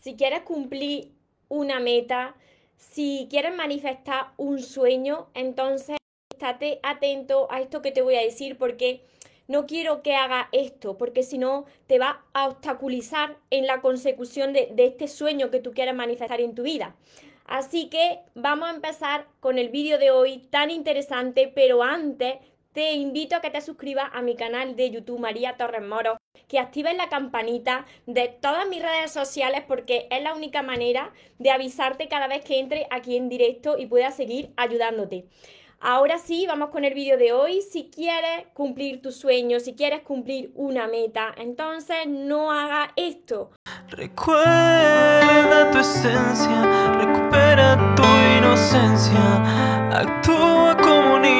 si quieres cumplir una meta, si quieres manifestar un sueño, entonces estate atento a esto que te voy a decir porque no quiero que haga esto, porque si no te va a obstaculizar en la consecución de, de, este sueño que tú quieres manifestar en tu vida. Así que vamos a empezar con el vídeo de hoy tan interesante, pero antes te invito a que te suscribas a mi canal de YouTube María Torres Moro, que actives la campanita de todas mis redes sociales porque es la única manera de avisarte cada vez que entre aquí en directo y pueda seguir ayudándote. Ahora sí, vamos con el vídeo de hoy. Si quieres cumplir tus sueños, si quieres cumplir una meta, entonces no haga esto. Recuerda tu esencia, recupera tu inocencia, actúa como niño,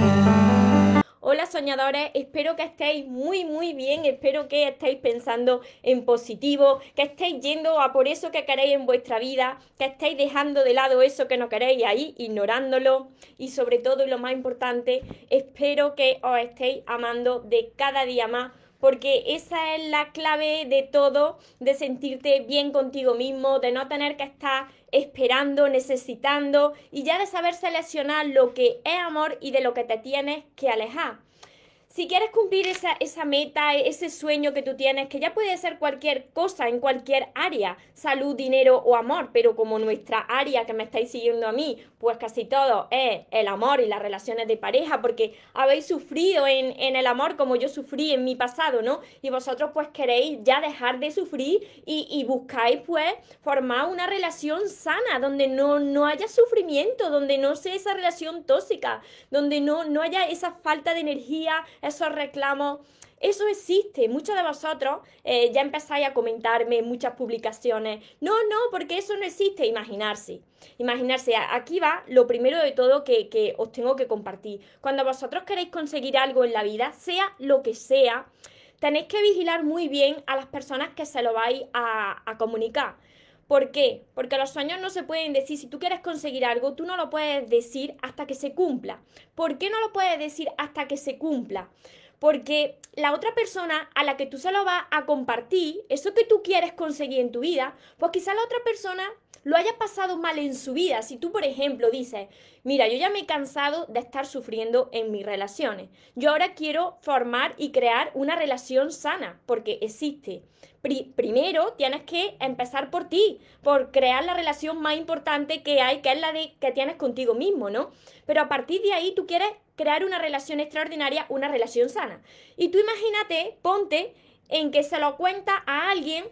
Soñadores, espero que estéis muy muy bien, espero que estéis pensando en positivo, que estéis yendo a por eso que queréis en vuestra vida, que estéis dejando de lado eso que no queréis ahí, ignorándolo y sobre todo y lo más importante, espero que os estéis amando de cada día más porque esa es la clave de todo, de sentirte bien contigo mismo, de no tener que estar esperando, necesitando y ya de saber seleccionar lo que es amor y de lo que te tienes que alejar si quieres cumplir esa, esa, meta, ese sueño que tú tienes, que ya puede ser cualquier cosa en cualquier área, salud, dinero o amor, pero como nuestra área que me estáis siguiendo a mí, pues casi todo es el amor y las relaciones de pareja, porque habéis sufrido en, en el amor como yo sufrí en mi pasado, ¿no? Y vosotros pues queréis ya dejar de sufrir y, y buscáis pues formar una relación sana, donde no, no haya sufrimiento, donde no sea esa relación tóxica, donde no, no haya esa falta de energía, esos reclamos. Eso existe. Muchos de vosotros eh, ya empezáis a comentarme muchas publicaciones. No, no, porque eso no existe. Imaginarse. Imaginarse. Aquí va lo primero de todo que, que os tengo que compartir. Cuando vosotros queréis conseguir algo en la vida, sea lo que sea, tenéis que vigilar muy bien a las personas que se lo vais a, a comunicar. ¿Por qué? Porque los sueños no se pueden decir. Si tú quieres conseguir algo, tú no lo puedes decir hasta que se cumpla. ¿Por qué no lo puedes decir hasta que se cumpla? Porque la otra persona a la que tú se lo vas a compartir, eso que tú quieres conseguir en tu vida, pues quizá la otra persona lo haya pasado mal en su vida. Si tú, por ejemplo, dices, mira, yo ya me he cansado de estar sufriendo en mis relaciones. Yo ahora quiero formar y crear una relación sana, porque existe. Primero tienes que empezar por ti, por crear la relación más importante que hay, que es la de que tienes contigo mismo, ¿no? Pero a partir de ahí tú quieres crear una relación extraordinaria, una relación sana. Y tú imagínate, ponte en que se lo cuenta a alguien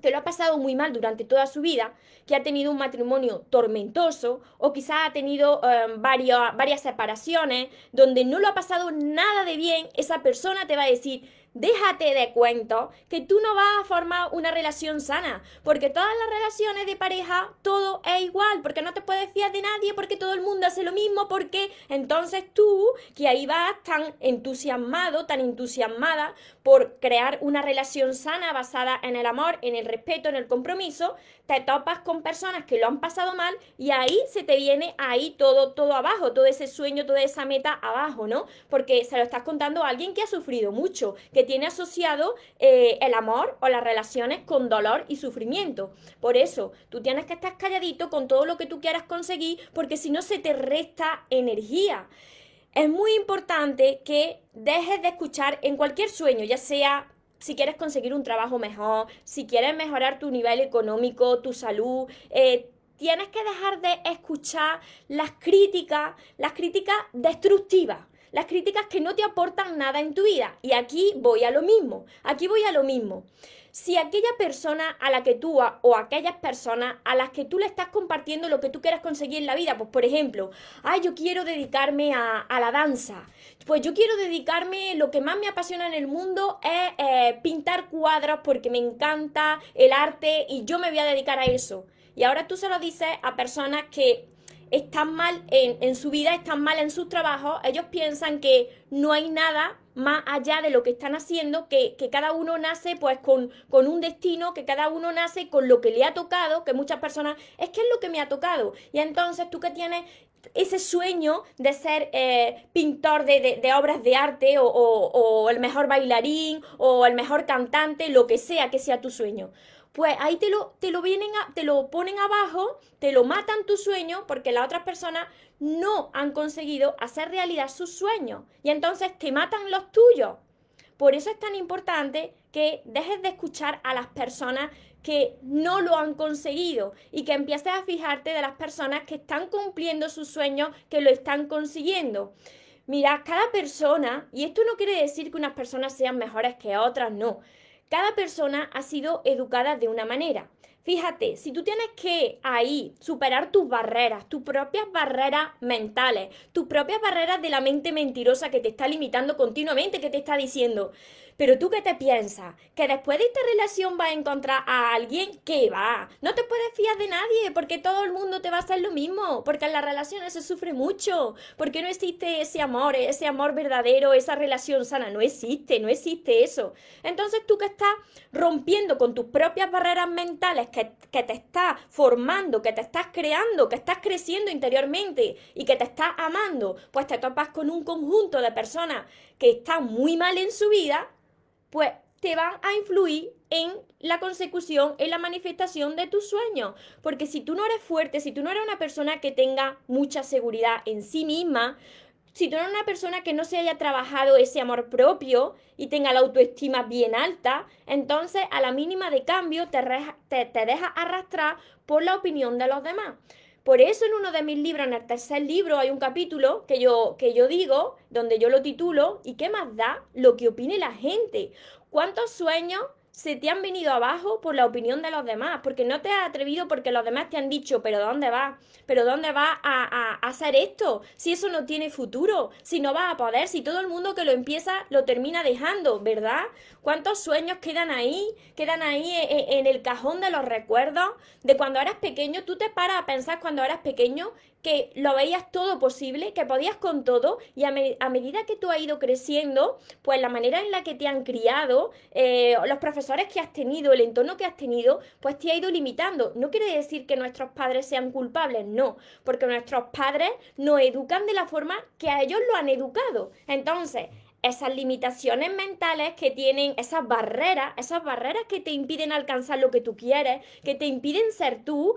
que lo ha pasado muy mal durante toda su vida, que ha tenido un matrimonio tormentoso o quizá ha tenido em, varias separaciones donde no lo ha pasado nada de bien, esa persona te va a decir, déjate de cuento que tú no vas a formar una relación sana, porque todas las relaciones de pareja todo es igual, porque no te puedes fiar de nadie, porque todo el mundo hace lo mismo, porque entonces tú, que ahí vas tan entusiasmado, tan entusiasmada por crear una relación sana basada en el amor, en el respeto, en el compromiso, te topas con personas que lo han pasado mal y ahí se te viene ahí todo, todo abajo, todo ese sueño, toda esa meta abajo, ¿no? Porque se lo estás contando a alguien que ha sufrido mucho, tiene asociado eh, el amor o las relaciones con dolor y sufrimiento. Por eso, tú tienes que estar calladito con todo lo que tú quieras conseguir, porque si no se te resta energía. Es muy importante que dejes de escuchar en cualquier sueño, ya sea si quieres conseguir un trabajo mejor, si quieres mejorar tu nivel económico, tu salud, eh, tienes que dejar de escuchar las críticas, las críticas destructivas, las críticas que no te aportan nada en tu vida. Y aquí voy a lo mismo, aquí voy a lo mismo si aquella persona a la que tú o aquellas personas a las que tú le estás compartiendo lo que tú quieres conseguir en la vida, pues por ejemplo, ay, yo quiero dedicarme a, la danza, pues yo quiero dedicarme, lo que más me apasiona en el mundo es eh, pintar cuadros porque me encanta el arte y yo me voy a dedicar a eso. Y ahora tú se lo dices a personas que están mal en, en su vida, están mal en sus trabajos, ellos piensan que no hay nada más allá de lo que están haciendo, que, cada uno nace pues con, con, un destino, que cada uno nace con lo que le ha tocado, que muchas personas, es que es lo que me ha tocado. Y entonces tú que tienes ese sueño de ser eh, pintor de, obras de arte o, o, el mejor bailarín o el mejor cantante, lo que sea que sea tu sueño. Pues ahí te lo, te lo vienen te lo ponen abajo, te lo matan tu sueño porque las otras personas no han conseguido hacer realidad sus sueños y entonces te matan los tuyos. Por eso es tan importante que dejes de escuchar a las personas que no lo han conseguido y que empieces a fijarte de las personas que están cumpliendo sus sueños, que lo están consiguiendo. Mira, cada persona, y esto no quiere decir que unas personas sean mejores que otras, no. Cada persona ha sido educada de una manera. Fíjate, si tú tienes que ahí superar tus barreras, tus propias barreras mentales, tus propias barreras de la mente mentirosa que te está limitando continuamente, que te está diciendo, pero tú qué te piensas? ¿Que después de esta relación vas a encontrar a alguien que va? No te puedes fiar de nadie porque todo el mundo te va a hacer lo mismo, porque en las relaciones se sufre mucho, porque no existe ese amor, ese amor verdadero, esa relación sana, no existe, no existe eso. Entonces tú que estás rompiendo con tus propias barreras mentales, que, que te estás formando, que te estás creando, que estás creciendo interiormente y que te estás amando, pues te topas con un conjunto de personas que están muy mal en su vida, pues te van a influir en la consecución, en la manifestación de tus sueños. Porque si tú no eres fuerte, si tú no eres una persona que tenga mucha seguridad en sí misma, si tú eres una persona que no se haya trabajado ese amor propio y tenga la autoestima bien alta, entonces a la mínima de cambio te, te, te deja arrastrar por la opinión de los demás. Por eso en uno de mis libros, en el tercer libro, hay un capítulo que yo, que yo digo, donde yo lo titulo, ¿y qué más da lo que opine la gente? ¿Cuántos sueños se te han venido abajo por la opinión de los demás, porque no te has atrevido porque los demás te han dicho, pero ¿dónde vas? ¿Pero dónde vas a, hacer esto? Si eso no tiene futuro, si no vas a poder, si todo el mundo que lo empieza lo termina dejando, ¿verdad? ¿Cuántos sueños quedan ahí? Quedan ahí en, e, en el cajón de los recuerdos de cuando eras pequeño. Tú te paras a pensar cuando eras pequeño que lo veías todo posible, que podías con todo y a, medida que tú has ido creciendo, pues la manera en la que te han criado, eh, los profesores que has tenido, el entorno que has tenido, pues te ha ido limitando. No quiere decir que nuestros padres sean culpables, no, porque nuestros padres nos educan de la forma que a ellos lo han educado. Entonces, esas limitaciones mentales que tienen, esas barreras, esas barreras que te impiden alcanzar lo que tú quieres, que te impiden ser tú,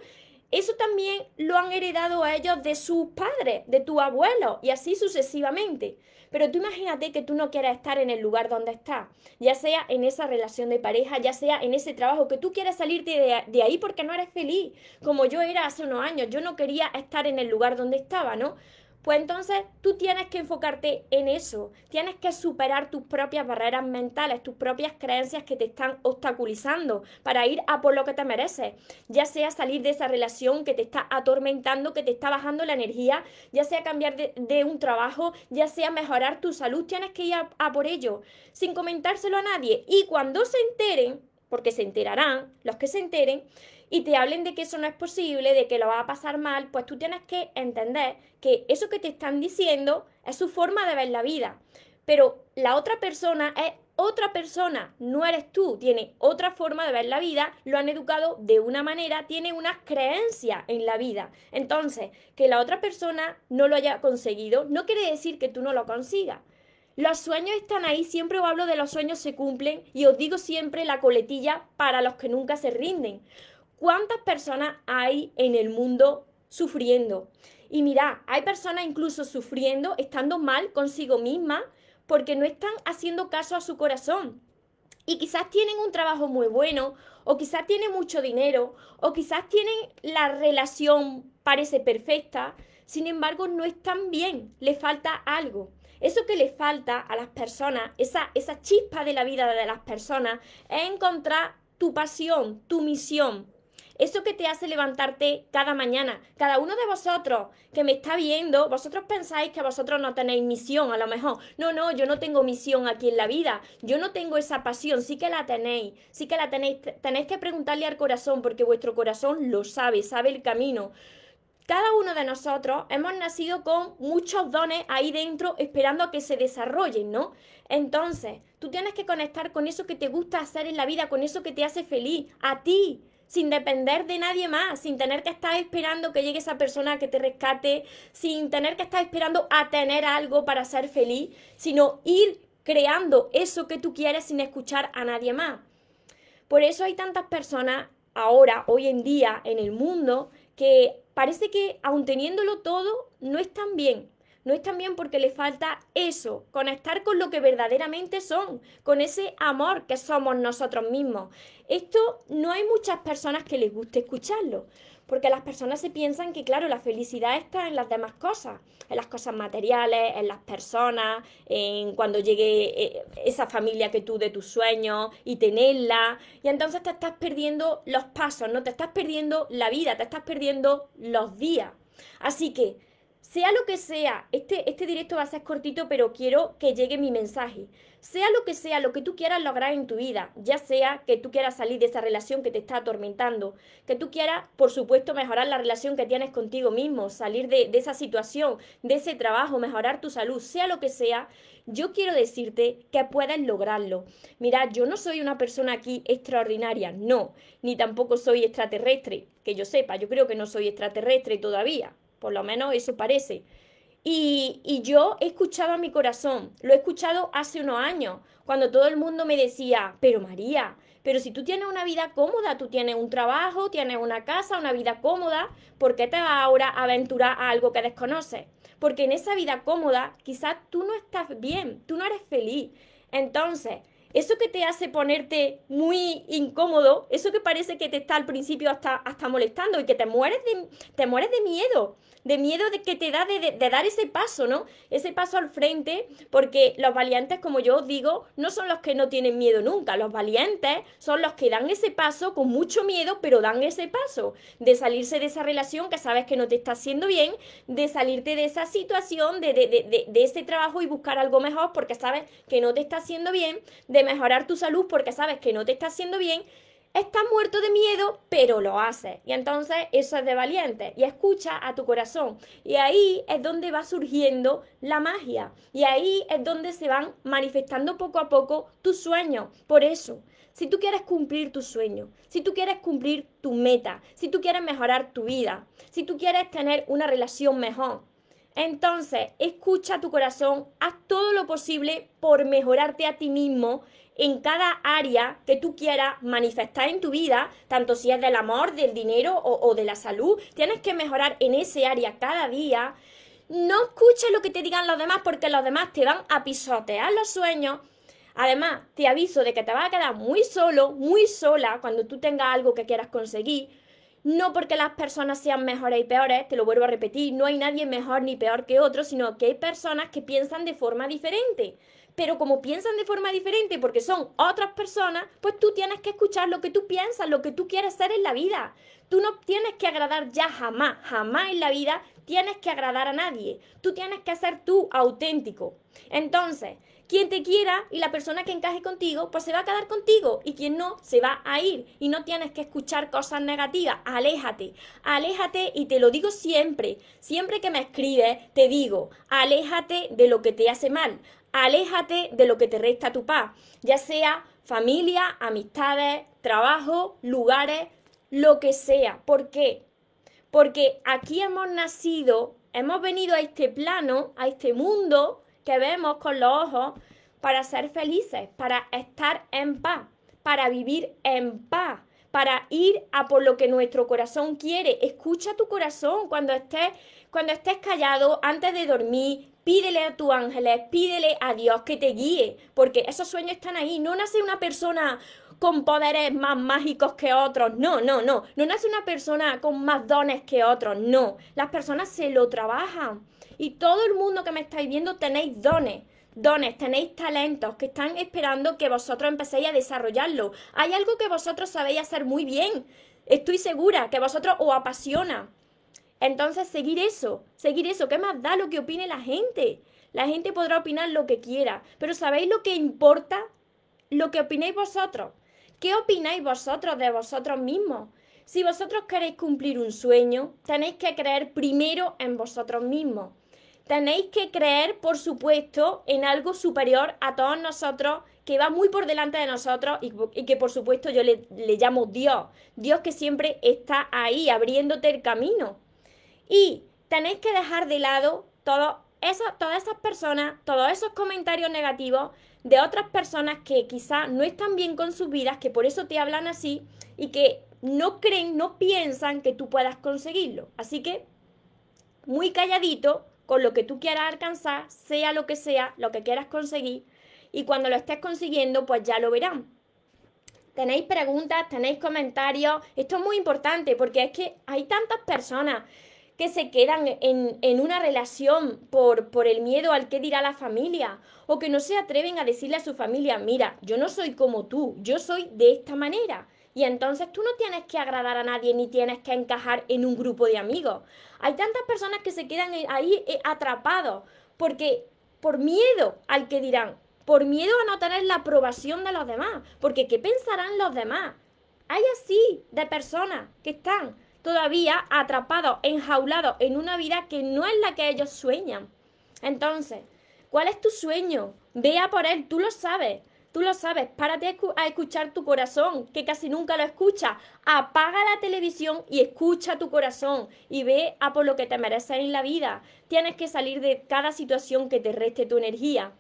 eso también lo han heredado a ellos de sus padres, de tu abuelo y así sucesivamente. Pero tú imagínate que tú no quieras estar en el lugar donde estás, ya sea en esa relación de pareja, ya sea en ese trabajo, que tú quieras salirte de, de ahí porque no eres feliz, como yo era hace unos años, yo no quería estar en el lugar donde estaba, ¿no? Pues entonces tú tienes que enfocarte en eso, tienes que superar tus propias barreras mentales, tus propias creencias que te están obstaculizando para ir a por lo que te mereces, ya sea salir de esa relación que te está atormentando, que te está bajando la energía, ya sea cambiar de, un trabajo, ya sea mejorar tu salud, tienes que ir a por ello, sin comentárselo a nadie. Y cuando se enteren, porque se enterarán, los que se enteren, y te hablen de que eso no es posible, de que lo va a pasar mal, pues tú tienes que entender que eso que te están diciendo es su forma de ver la vida. Pero la otra persona es otra persona, no eres tú, tiene otra forma de ver la vida, lo han educado de una manera, tiene unas creencias en la vida. Entonces, que la otra persona no lo haya conseguido no quiere decir que tú no lo consigas. Los sueños están ahí, siempre os hablo de los sueños se cumplen y os digo siempre la coletilla para los que nunca se rinden. ¿Cuántas personas hay en el mundo sufriendo? Y mira, hay personas incluso sufriendo, estando mal consigo misma, porque no están haciendo caso a su corazón. Y quizás tienen un trabajo muy bueno, o quizás tienen mucho dinero, o quizás tienen la relación parece perfecta, sin embargo no están bien, le falta algo. Eso que le falta a las personas, esa, esa chispa de la vida de las personas, es encontrar tu pasión, tu misión, eso que te hace levantarte cada mañana. Cada uno de vosotros que me está viendo, vosotros pensáis que vosotros no tenéis misión, a lo mejor. No, no, yo no tengo misión aquí en la vida. Yo no tengo esa pasión. Sí que la tenéis. Sí que la tenéis. Tenéis que preguntarle al corazón porque vuestro corazón lo sabe, sabe el camino. cada uno de nosotros hemos nacido con muchos dones ahí dentro esperando a que se desarrollen, ¿no? Entonces, tú tienes que conectar con eso que te gusta hacer en la vida, con eso que te hace feliz, a ti, sin depender de nadie más, sin tener que estar esperando que llegue esa persona que te rescate, sin tener que estar esperando a tener algo para ser feliz, sino ir creando eso que tú quieres sin escuchar a nadie más. Por eso hay tantas personas ahora, hoy en día, en el mundo, que parece que, aun teniéndolo todo, no están bien. No están bien porque le falta eso, conectar con lo que verdaderamente son, con ese amor que somos nosotros mismos. Esto no hay muchas personas que les guste escucharlo, porque las personas se piensan que, claro, la felicidad está en las demás cosas, en las cosas materiales, en las personas, en cuando llegue eh, esa familia que tú de tus sueños y tenerla. Y entonces te estás perdiendo los pasos, no te estás perdiendo la vida, te estás perdiendo los días. Así que sea lo que sea, este, este directo va a ser cortito, pero quiero que llegue mi mensaje. Sea lo que sea, lo que tú quieras lograr en tu vida, ya sea que tú quieras salir de esa relación que te está atormentando, que tú quieras, por supuesto, mejorar la relación que tienes contigo mismo, salir de, esa situación, de ese trabajo, mejorar tu salud, sea lo que sea, yo quiero decirte que puedes lograrlo. Mira, yo no soy una persona aquí extraordinaria, no, ni tampoco soy extraterrestre, que yo sepa, yo creo que no soy extraterrestre todavía, por lo menos eso parece. Y, y, yo he escuchado a mi corazón, lo he escuchado hace unos años, cuando todo el mundo me decía, pero María, pero si tú tienes una vida cómoda, tú tienes un trabajo, tienes una casa, una vida cómoda, ¿por qué te vas ahora a aventurar a algo que desconoces? Porque en esa vida cómoda quizás tú no estás bien, tú no eres feliz. Entonces, eso que te hace ponerte muy incómodo, eso que parece que te está al principio hasta, hasta molestando y que te mueres de, te mueres de miedo, de miedo de que te da de, dar ese paso, ¿no? Ese paso al frente, porque los valientes, como yo os digo, no son los que no tienen miedo nunca, los valientes son los que dan ese paso con mucho miedo, pero dan ese paso de salirse de esa relación que sabes que no te está haciendo bien, de salirte de esa situación, de, de, de ese trabajo y buscar algo mejor porque sabes que no te está haciendo bien, de mejorar tu salud porque sabes que no te está haciendo bien, estás muerto de miedo, pero lo haces. Y entonces eso es de valiente. Y escucha a tu corazón. Y ahí es donde va surgiendo la magia. Y ahí es donde se van manifestando poco a poco tus sueños. Por eso, si tú quieres cumplir tu sueño, si tú quieres cumplir tu meta, si tú quieres mejorar tu vida, si tú quieres tener una relación mejor, entonces escucha tu corazón, haz todo lo posible por mejorarte a ti mismo en cada área que tú quieras manifestar en tu vida, tanto si es del amor, del dinero o, o de la salud, tienes que mejorar en ese área cada día. No escuches lo que te digan los demás porque los demás te van a pisotear los sueños. Además, te aviso de que te vas a quedar muy solo, muy sola cuando tú tengas algo que quieras conseguir. No porque las personas sean mejores y peores, te lo vuelvo a repetir, no hay nadie mejor ni peor que otro, sino que hay personas que piensan de forma diferente pero como piensan de forma diferente porque son otras personas, pues tú tienes que escuchar lo que tú piensas, lo que tú quieres ser en la vida. Tú no tienes que agradar ya jamás, jamás en la vida tienes que agradar a nadie. Tú tienes que ser tú auténtico. Entonces, quien te quiera y la persona que encaje contigo, pues se va a quedar contigo y quien no, se va a ir. Y no tienes que escuchar cosas negativas. Aléjate, aléjate y te lo digo siempre. Siempre que me escribes, te digo, aléjate de lo que te hace mal aléjate de lo que te resta tu paz, ya sea familia, amistades, trabajo, lugares, lo que sea. ¿Por qué? Porque aquí hemos nacido, hemos venido a este plano, a este mundo que vemos con los ojos, para ser felices, para estar en paz, para vivir en paz, para ir a por lo que nuestro corazón quiere. Escucha tu corazón cuando estés, cuando estés callado antes de dormir, Pídele a tus ángeles, pídele a Dios que te guíe, porque esos sueños están ahí. No nace una persona con poderes más mágicos que otros. No, no, no. No nace una persona con más dones que otros. No. Las personas se lo trabajan. Y todo el mundo que me estáis viendo tenéis dones. Dones, tenéis talentos que están esperando que vosotros empecéis a desarrollarlo. Hay algo que vosotros sabéis hacer muy bien. Estoy segura que vosotros os apasiona. Entonces, seguir eso, seguir eso, ¿qué más da lo que opine la gente? La gente podrá opinar lo que quiera, pero ¿sabéis lo que importa? Lo que opinéis vosotros. ¿Qué opináis vosotros de vosotros mismos? Si vosotros queréis cumplir un sueño, tenéis que creer primero en vosotros mismos. Tenéis que creer, por supuesto, en algo superior a todos nosotros, que va muy por delante de nosotros y, que por supuesto yo le, le llamo Dios. Dios que siempre está ahí, abriéndote el camino. Y tenéis que dejar de lado todas esas personas, todos esos comentarios negativos de otras personas que quizá no están bien con sus vidas, que por eso te hablan así y que no creen, no piensan que tú puedas conseguirlo. Así que muy calladito con lo que tú quieras alcanzar, sea lo que sea, lo que quieras conseguir, y cuando lo estés consiguiendo, pues ya lo verán. Tenéis preguntas, tenéis comentarios, esto es muy importante porque es que hay tantas personas que se quedan en, una relación por, por el miedo al que dirá la familia o que no se atreven a decirle a su familia, mira, yo no soy como tú, yo soy de esta manera. Y entonces tú no tienes que agradar a nadie ni tienes que encajar en un grupo de amigos. Hay tantas personas que se quedan ahí eh, atrapados porque por miedo al que dirán, por miedo a no tener la aprobación de los demás, porque ¿qué pensarán los demás? Hay así de personas que están todavía atrapados, enjaulados en una vida que no es la que ellos sueñan. Entonces, ¿cuál es tu sueño? Vea por él, tú lo sabes. Tú lo sabes, párate a escuchar tu corazón, que casi nunca lo escucha. Apaga la televisión y escucha tu corazón y ve a por lo que te mereces en la vida. Tienes que salir de cada situación que te reste tu energía.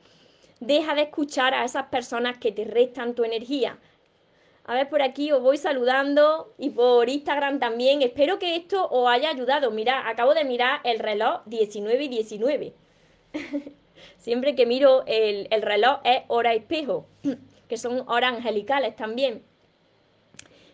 Deja de escuchar a esas personas que te restan tu energía. A ver, por aquí os voy saludando y por Instagram también. Espero que esto os haya ayudado. Mira, acabo de mirar el reloj 19 y 19. Siempre que miro el, el reloj es hora espejo, que son horas angelicales también.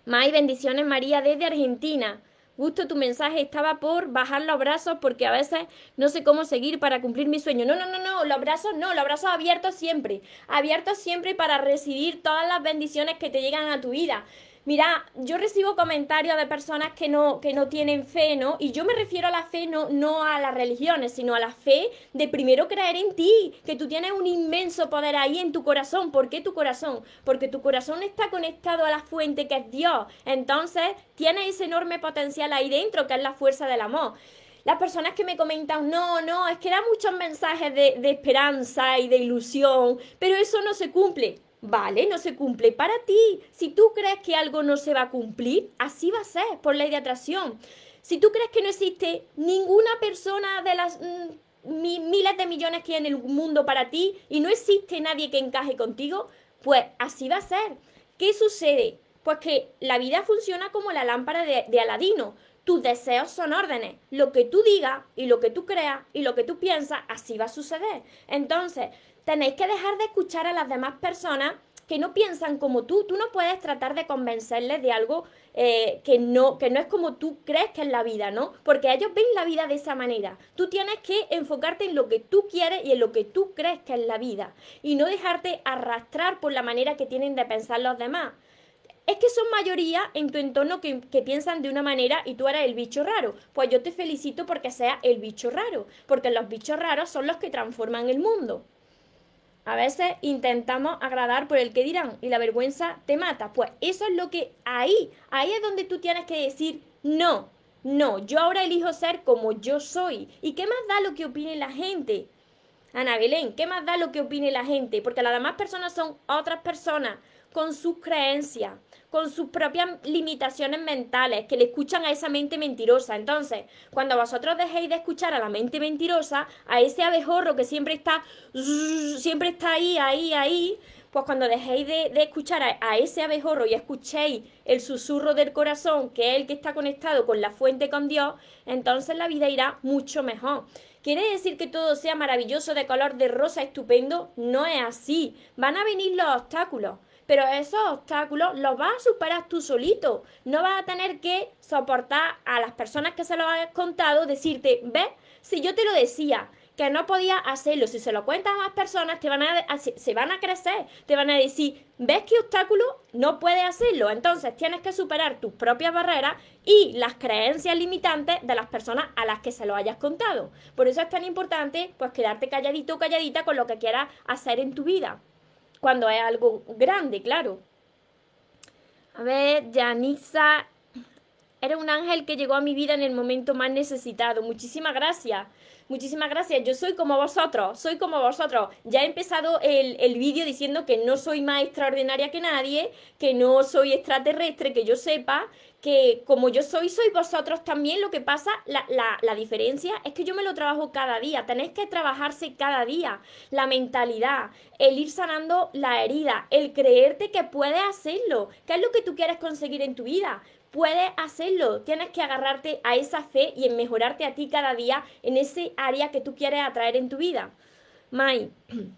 Más bendiciones María desde Argentina. Gusto tu mensaje, estaba por bajar los brazos porque a veces no sé cómo seguir para cumplir mi sueño. No, no, no, no, los brazos no, los brazos abiertos siempre. Abiertos siempre para recibir todas las bendiciones que te llegan a tu vida. Mira, yo recibo comentarios de personas que no, que no tienen fe, ¿no? Y yo me refiero a la fe no, no a las religiones, sino a la fe de primero creer en ti, que tú tienes un inmenso poder ahí en tu corazón. ¿Por qué tu corazón? Porque tu corazón está conectado a la fuente que es Dios. Entonces, tienes ese enorme potencial ahí dentro, que es la fuerza del amor las personas que me comentan, no, no, es que dan muchos mensajes de, de, esperanza y de ilusión, pero eso no se cumple. Vale, no se cumple para ti. Si tú crees que algo no se va a cumplir, así va a ser por ley de atracción. Si tú crees que no existe ninguna persona de las mm, miles de millones que hay en el mundo para ti y no existe nadie que encaje contigo, pues así va a ser. ¿Qué sucede? Pues que la vida funciona como la lámpara de, de Aladino. Tus deseos son órdenes. Lo que tú digas y lo que tú creas y lo que tú piensas, así va a suceder. Entonces, tenéis que dejar de escuchar a las demás personas que no piensan como tú. Tú no puedes tratar de convencerles de algo eh, que, no, que no es como tú crees que es la vida, ¿no? Porque ellos ven la vida de esa manera. Tú tienes que enfocarte en lo que tú quieres y en lo que tú crees que es la vida. Y no dejarte arrastrar por la manera que tienen de pensar los demás. Es que son mayoría en tu entorno que, que, piensan de una manera y tú eres el bicho raro. Pues yo te felicito porque sea el bicho raro, porque los bichos raros son los que transforman el mundo. A veces intentamos agradar por el que dirán y la vergüenza te mata. Pues eso es lo que ahí, ahí es donde tú tienes que decir no, no, yo ahora elijo ser como yo soy. ¿Y qué más da lo que opine la gente? Ana Belén, ¿qué más da lo que opine la gente? Porque las demás personas son otras personas con sus creencias, con sus propias limitaciones mentales, que le escuchan a esa mente mentirosa. Entonces, cuando vosotros dejéis de escuchar a la mente mentirosa, a ese abejorro que siempre está, siempre está ahí, ahí, ahí, pues cuando dejéis de, escuchar a, ese abejorro y escuchéis el susurro del corazón, que es el que está conectado con la fuente con Dios, entonces la vida irá mucho mejor. ¿Quiere decir que todo sea maravilloso de color de rosa estupendo? No es así. Van a venir los obstáculos pero esos obstáculos los vas a superar tú solito. No vas a tener que soportar a las personas que se lo has contado, decirte, ve, si yo te lo decía, que no podía hacerlo, si se lo cuentas a más personas, te van a, se van a crecer, te van a decir, ¿ves qué obstáculo? No puedes hacerlo. Entonces tienes que superar tus propias barreras y las creencias limitantes de las personas a las que se lo hayas contado. Por eso es tan importante, pues, quedarte calladito o calladita con lo que quieras hacer en tu vida cuando es algo grande, claro. A ver, Yanisa, Eres un ángel que llegó a mi vida en el momento más necesitado. Muchísimas gracias. Muchísimas gracias. Yo soy como vosotros, soy como vosotros. Ya he empezado el, el vídeo diciendo que no soy más extraordinaria que nadie, que no soy extraterrestre, que yo sepa, que como yo soy, soy vosotros también. Lo que pasa, la, la, la, diferencia es que yo me lo trabajo cada día. Tenéis que trabajarse cada día. La mentalidad, el ir sanando la herida, el creerte que puedes hacerlo. ¿Qué es lo que tú quieres conseguir en tu vida? Puedes hacerlo. Tienes que agarrarte a esa fe y en mejorarte a ti cada día en ese área que tú quieres atraer en tu vida. Mai.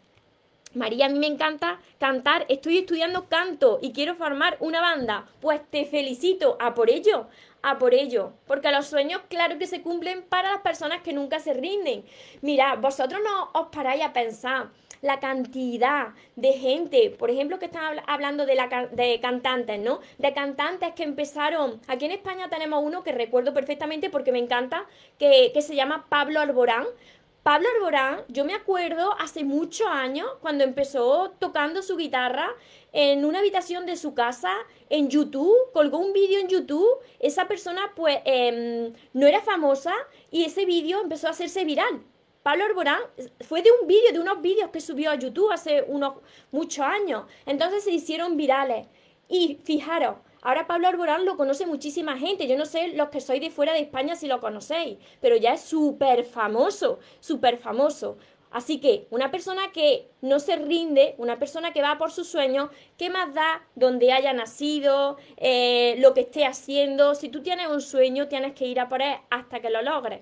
María, a mí me encanta cantar, estoy estudiando canto y quiero formar una banda. Pues te felicito, a por ello, a por ello. Porque los sueños, claro que se cumplen para las personas que nunca se rinden. Mira, vosotros no os paráis a pensar la cantidad de gente, por ejemplo, que están hablando de, la, de cantantes, ¿no? De cantantes que empezaron, aquí en España tenemos uno que recuerdo perfectamente porque me encanta, que, que se llama Pablo Alborán. Pablo Alborán, yo me acuerdo hace muchos años cuando empezó tocando su guitarra en una habitación de su casa en YouTube, colgó un vídeo en YouTube, esa persona pues eh, no era famosa y ese vídeo empezó a hacerse viral. Pablo Arborán fue de un vídeo, de unos vídeos que subió a YouTube hace unos muchos años. Entonces se hicieron virales. Y fijaros, ahora Pablo Arborán lo conoce muchísima gente. Yo no sé los que sois de fuera de España si lo conocéis, pero ya es súper famoso, súper famoso. Así que una persona que no se rinde, una persona que va por sus sueños, ¿qué más da donde haya nacido, eh, lo que esté haciendo? Si tú tienes un sueño, tienes que ir a por él hasta que lo logres.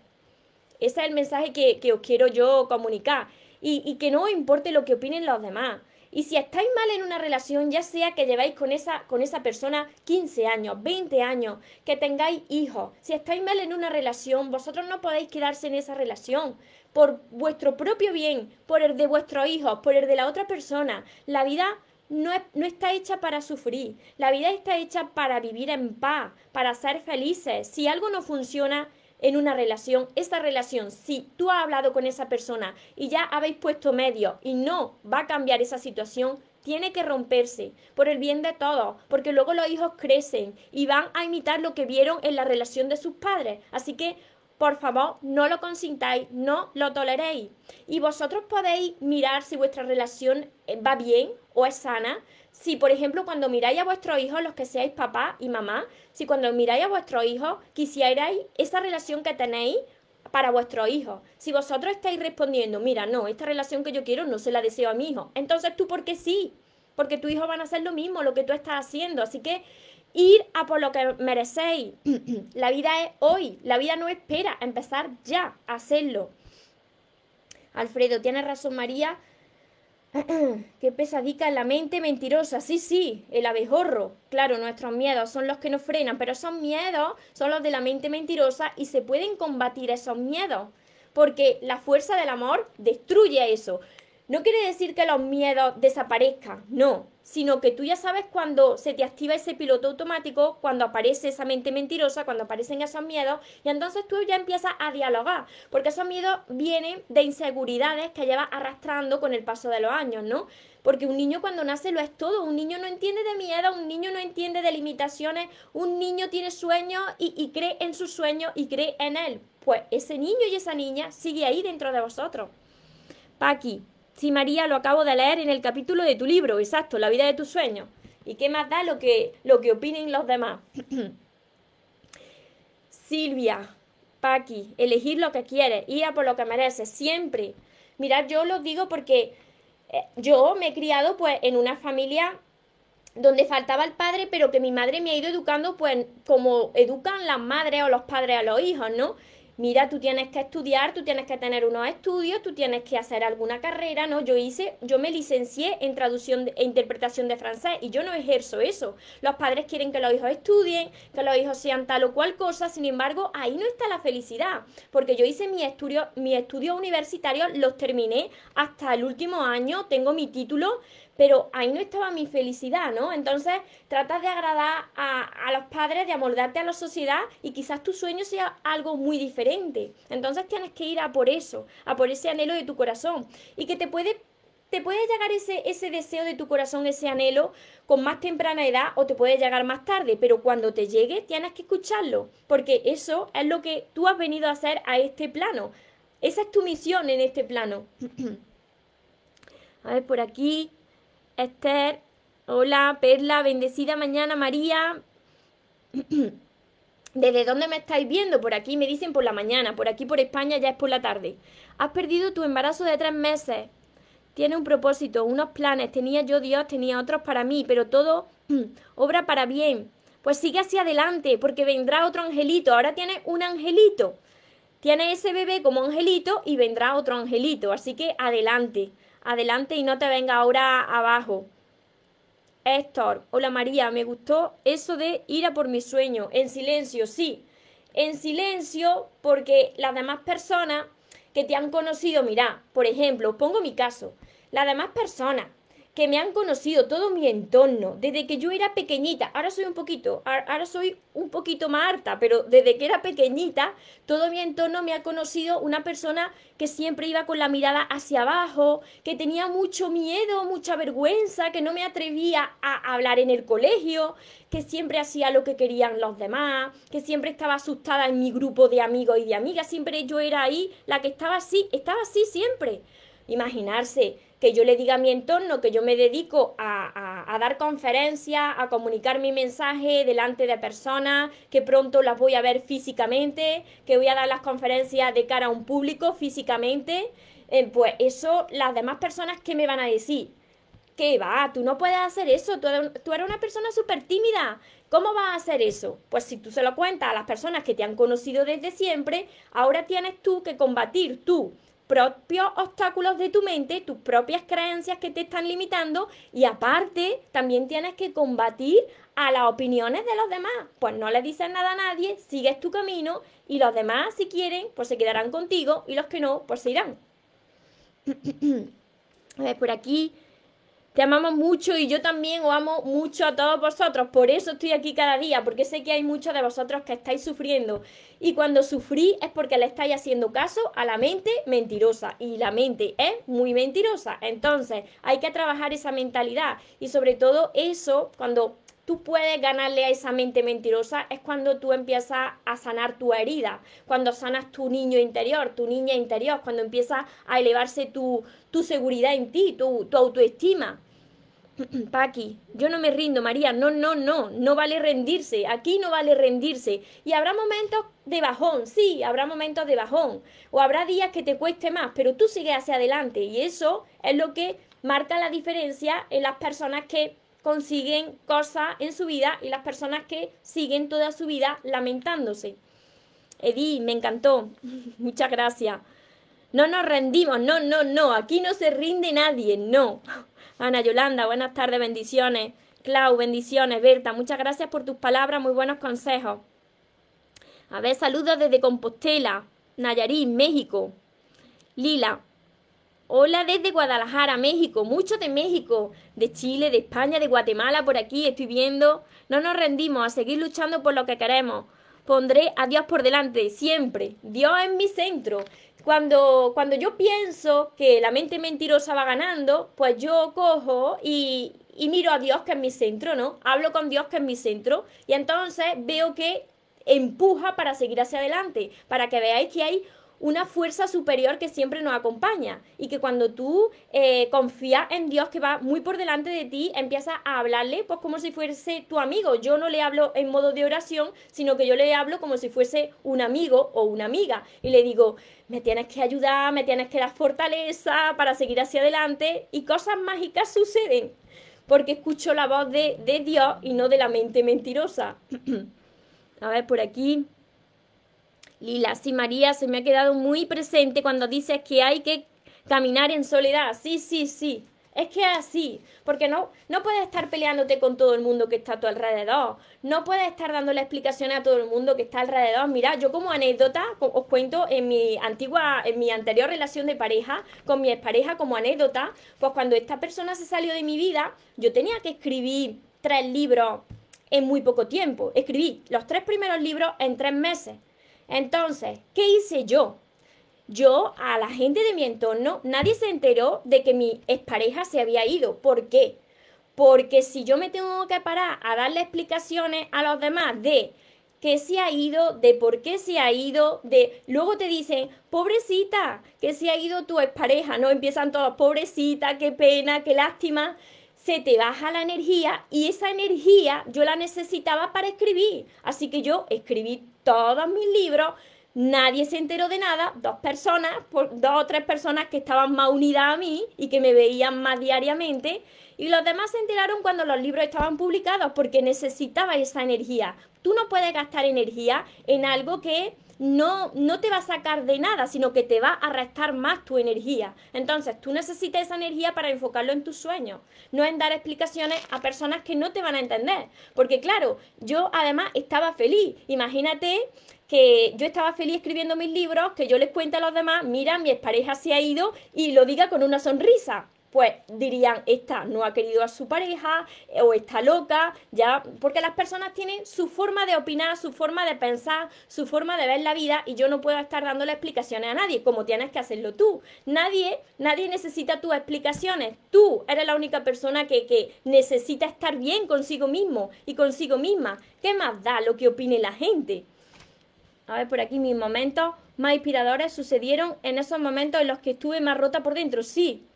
Ese es el mensaje que, os quiero yo comunicar. Y, que no os importe lo que opinen los demás. Y si estáis mal en una relación, ya sea que lleváis con esa, con esa persona 15 años, 20 años, que tengáis hijos, si estáis mal en una relación, vosotros no podéis quedarse en esa relación por vuestro propio bien, por el de vuestros hijos, por el de la otra persona. La vida no, no, está hecha para sufrir, la vida está hecha para vivir en paz, para ser felices. Si algo no funciona, en una relación, esa relación, si tú has hablado con esa persona y ya habéis puesto medio y no va a cambiar esa situación, tiene que romperse por el bien de todos, porque luego los hijos crecen y van a imitar lo que vieron en la relación de sus padres. Así que, por favor, no lo consintáis, no lo toleréis. Y vosotros podéis mirar si vuestra relación va bien o es sana, si, por ejemplo, cuando miráis a vuestros hijos, los que seáis papá y mamá, si cuando miráis a vuestros hijos quisierais esa relación que tenéis para vuestros hijos. Si vosotros estáis respondiendo, mira, no, esta relación que yo quiero no se la deseo a mi hijo, entonces tú, ¿por qué sí? Porque tu hijo van a hacer lo mismo, lo que tú estás haciendo. Así que ir a por lo que merecéis. la vida es hoy, la vida no espera, empezar ya a hacerlo. Alfredo, tienes razón María, Qué pesadica la mente mentirosa. Sí, sí, el abejorro. Claro, nuestros miedos son los que nos frenan, pero esos miedos son los de la mente mentirosa y se pueden combatir esos miedos. Porque la fuerza del amor destruye eso. No quiere decir que los miedos desaparezcan, no, sino que tú ya sabes cuando se te activa ese piloto automático, cuando aparece esa mente mentirosa, cuando aparecen esos miedos, y entonces tú ya empiezas a dialogar, porque esos miedos vienen de inseguridades que llevas arrastrando con el paso de los años, ¿no? Porque un niño cuando nace lo es todo, un niño no entiende de miedo, un niño no entiende de limitaciones, un niño tiene sueños y, y cree en sus sueños y cree en él. Pues ese niño y esa niña sigue ahí dentro de vosotros. Paqui, Sí, María, lo acabo de leer en el capítulo de tu libro, exacto, La vida de tus sueños. ¿Y qué más da lo que, lo que opinen los demás? Silvia, Paqui, elegir lo que quieres, ir a por lo que mereces, siempre. Mirad, yo lo digo porque eh, yo me he criado pues en una familia donde faltaba el padre, pero que mi madre me ha ido educando pues como educan las madres o los padres a los hijos, ¿no? Mira, tú tienes que estudiar, tú tienes que tener unos estudios, tú tienes que hacer alguna carrera, ¿no? Yo hice, yo me licencié en traducción e interpretación de francés y yo no ejerzo eso. Los padres quieren que los hijos estudien, que los hijos sean tal o cual cosa, sin embargo, ahí no está la felicidad, porque yo hice mi estudio, mi estudios universitarios, los terminé hasta el último año, tengo mi título, pero ahí no estaba mi felicidad, ¿no? Entonces tratas de agradar a, los padres, de amoldarte a la sociedad y quizás tu sueño sea algo muy diferente. Entonces tienes que ir a por eso, a por ese anhelo de tu corazón y que te puede te puede llegar ese, ese deseo de tu corazón, ese anhelo, con más temprana edad o te puede llegar más tarde, pero cuando te llegue tienes que escucharlo, porque eso es lo que tú has venido a hacer a este plano. Esa es tu misión en este plano. a ver, por aquí, Esther, hola, Perla, bendecida mañana, María. ¿Desde dónde me estáis viendo? Por aquí me dicen por la mañana, por aquí por España ya es por la tarde. Has perdido tu embarazo de tres meses tiene un propósito, unos planes, tenía yo Dios, tenía otros para mí, pero todo obra para bien. Pues sigue hacia adelante, porque vendrá otro angelito. Ahora tiene un angelito. Tiene ese bebé como angelito y vendrá otro angelito. Así que adelante, adelante y no te venga ahora abajo. Héctor, hola María, me gustó eso de ir a por mi sueño. En silencio, sí. En silencio porque las demás personas que te han conocido, mira, por ejemplo, pongo mi caso. Las demás personas que me han conocido todo mi entorno, desde que yo era pequeñita, ahora soy un poquito, ahora soy un poquito más harta, pero desde que era pequeñita, todo mi entorno me ha conocido una persona que siempre iba con la mirada hacia abajo, que tenía mucho miedo, mucha vergüenza, que no me atrevía a hablar en el colegio, que siempre hacía lo que querían los demás, que siempre estaba asustada en mi grupo de amigos y de amigas, siempre yo era ahí la que estaba así, estaba así siempre. Imaginarse que yo le diga a mi entorno que yo me dedico a, dar conferencias, a comunicar mi mensaje delante de personas, que pronto las voy a ver físicamente, que voy a dar las conferencias de cara a un público físicamente, eh, pues eso, las demás personas, ¿qué me van a decir? ¿Qué va? Tú no puedes hacer eso, tú, tú eres una persona súper tímida. ¿Cómo vas a hacer eso? Pues si tú se lo cuentas a las personas que te han conocido desde siempre, ahora tienes tú que combatir tú propios obstáculos de tu mente, tus propias creencias que te están limitando y aparte también tienes que combatir a las opiniones de los demás. Pues no le dices nada a nadie, sigues tu camino y los demás si quieren pues se quedarán contigo y los que no pues se irán. a ver, por aquí te amamos mucho y yo también os amo mucho a todos vosotros. Por eso estoy aquí cada día, porque sé que hay muchos de vosotros que estáis sufriendo. Y cuando sufrí es porque le estáis haciendo caso a la mente mentirosa. Y la mente es muy mentirosa. Entonces hay que trabajar esa mentalidad. Y sobre todo eso, cuando tú puedes ganarle a esa mente mentirosa es cuando tú empiezas a sanar tu herida, cuando sanas tu niño interior, tu niña interior, cuando empieza a elevarse tu, tu seguridad en ti, tu, tu autoestima. Paqui, yo no me rindo, María, no, no, no, no vale rendirse, aquí no vale rendirse. Y habrá momentos de bajón, sí, habrá momentos de bajón, o habrá días que te cueste más, pero tú sigues hacia adelante y eso es lo que marca la diferencia en las personas que consiguen cosas en su vida y las personas que siguen toda su vida lamentándose. Edith, me encantó. Muchas gracias. No nos rendimos, no, no, no. Aquí no se rinde nadie, no. Ana Yolanda, buenas tardes, bendiciones. Clau, bendiciones. Berta, muchas gracias por tus palabras, muy buenos consejos. A ver, saludos desde Compostela, Nayarit, México. Lila, Hola desde Guadalajara, México, mucho de México, de Chile, de España, de Guatemala, por aquí estoy viendo. No nos rendimos a seguir luchando por lo que queremos. Pondré a Dios por delante, siempre. Dios es mi centro. Cuando, cuando yo pienso que la mente mentirosa va ganando, pues yo cojo y, y miro a Dios que es mi centro, ¿no? Hablo con Dios que es mi centro y entonces veo que empuja para seguir hacia adelante, para que veáis que hay una fuerza superior que siempre nos acompaña y que cuando tú eh, confías en Dios que va muy por delante de ti, empiezas a hablarle pues como si fuese tu amigo. Yo no le hablo en modo de oración, sino que yo le hablo como si fuese un amigo o una amiga y le digo, me tienes que ayudar, me tienes que dar fortaleza para seguir hacia adelante y cosas mágicas suceden porque escucho la voz de, de Dios y no de la mente mentirosa. a ver, por aquí. Lila, sí, María, se me ha quedado muy presente cuando dices que hay que caminar en soledad. Sí, sí, sí. Es que es así, porque no, no puedes estar peleándote con todo el mundo que está a tu alrededor, no puedes estar dándole explicaciones a todo el mundo que está alrededor. Mira, yo como anécdota os cuento en mi antigua, en mi anterior relación de pareja, con mi expareja como anécdota, pues cuando esta persona se salió de mi vida, yo tenía que escribir tres libros en muy poco tiempo. Escribí los tres primeros libros en tres meses. Entonces, ¿qué hice yo? yo, a la gente de mi entorno, nadie se enteró de que mi expareja se había ido. ¿Por qué? Porque si yo me tengo que parar a darle explicaciones a los demás de que se ha ido, de por qué se ha ido, de luego te dicen, pobrecita, que se ha ido tu expareja, ¿no? Empiezan todos, pobrecita, qué pena, qué lástima. Se te baja la energía y esa energía yo la necesitaba para escribir. Así que yo escribí todos mis libros, nadie se enteró de nada, dos personas, dos o tres personas que estaban más unidas a mí y que me veían más diariamente. Y los demás se enteraron cuando los libros estaban publicados porque necesitaba esa energía. Tú no puedes gastar energía en algo que no, no te va a sacar de nada, sino que te va a restar más tu energía. Entonces, tú necesitas esa energía para enfocarlo en tus sueños, no en dar explicaciones a personas que no te van a entender. Porque claro, yo además estaba feliz. Imagínate que yo estaba feliz escribiendo mis libros, que yo les cuente a los demás, mira, mi expareja se ha ido y lo diga con una sonrisa pues dirían, esta no ha querido a su pareja eh, o está loca, ya, porque las personas tienen su forma de opinar, su forma de pensar, su forma de ver la vida y yo no puedo estar dándole explicaciones a nadie, como tienes que hacerlo tú. Nadie, nadie necesita tus explicaciones. Tú eres la única persona que, que necesita estar bien consigo mismo y consigo misma. ¿Qué más da lo que opine la gente? A ver, por aquí mis momentos más inspiradores sucedieron en esos momentos en los que estuve más rota por dentro. Sí,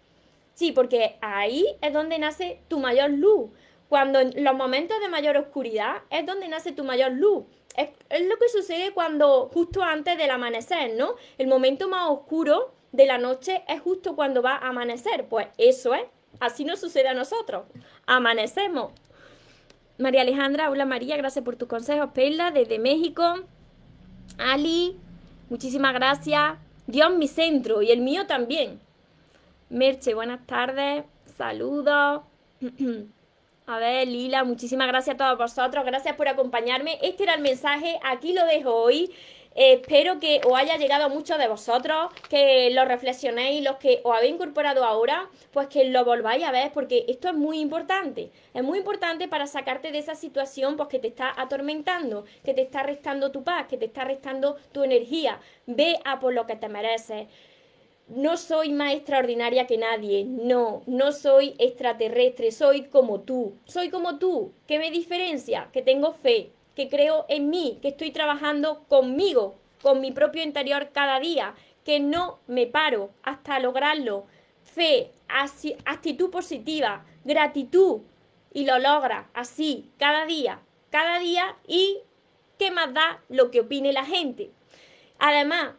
Sí, porque ahí es donde nace tu mayor luz. Cuando en los momentos de mayor oscuridad es donde nace tu mayor luz. Es, lo que sucede cuando justo antes del amanecer, ¿no? El momento más oscuro de la noche es justo cuando va a amanecer. Pues eso es. Así nos sucede a nosotros. Amanecemos. María Alejandra, hola María, gracias por tus consejos. Perla, desde México. Ali, muchísimas gracias. Dios mi centro y el mío también. Merche, buenas tardes. Saludos. A ver, Lila, muchísimas gracias a todos vosotros. Gracias por acompañarme. Este era el mensaje. Aquí lo dejo hoy. espero que os haya llegado a muchos de vosotros, que lo reflexionéis, los que os habéis incorporado ahora, pues que lo volváis a ver, porque esto es muy importante. Es muy importante para sacarte de esa situación pues, que te está atormentando, que te está restando tu paz, que te está restando tu energía. Ve a por lo que te mereces no soy más extraordinaria que nadie, no, no soy extraterrestre, soy como tú, soy como tú. ¿Qué me diferencia? Que tengo fe, que creo en mí, que estoy trabajando conmigo, con mi propio interior cada día, que no me paro hasta lograrlo. Fe, actitud positiva, gratitud, y lo logra así, cada día, cada día, y qué más da lo que opine la gente. Además,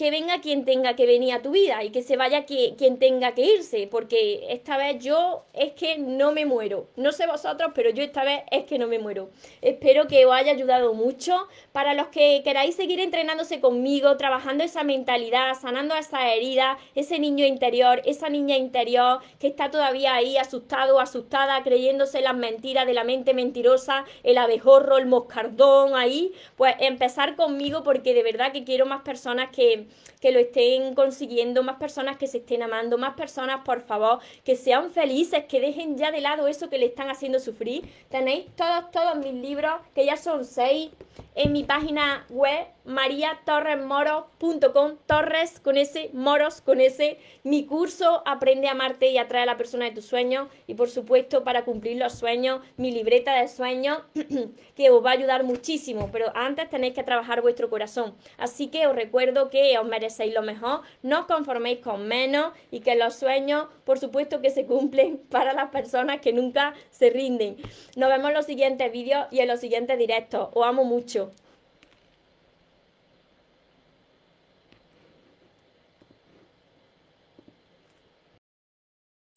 que venga quien tenga que venir a tu vida y que se vaya quien tenga que irse, porque esta vez yo es que no me muero. No sé vosotros, pero yo esta vez es que no me muero. Espero que os haya ayudado mucho. Para los que queráis seguir entrenándose conmigo, trabajando esa mentalidad, sanando esa herida, ese niño interior, esa niña interior que está todavía ahí asustado asustada, creyéndose las mentiras de la mente mentirosa, el abejorro, el moscardón ahí, pues empezar conmigo porque de verdad que quiero más personas que que lo estén consiguiendo, más personas que se estén amando, más personas, por favor, que sean felices, que dejen ya de lado eso que le están haciendo sufrir. Tenéis todos, todos mis libros, que ya son seis, en mi página web mariatorresmoros.com, torres con ese, moros con ese, mi curso Aprende a amarte y atrae a la persona de tus sueños y por supuesto para cumplir los sueños, mi libreta de sueños que os va a ayudar muchísimo, pero antes tenéis que trabajar vuestro corazón. Así que os recuerdo que os merecéis lo mejor, no os conforméis con menos y que los sueños por supuesto que se cumplen para las personas que nunca se rinden. Nos vemos en los siguientes vídeos y en los siguientes directos. Os amo mucho.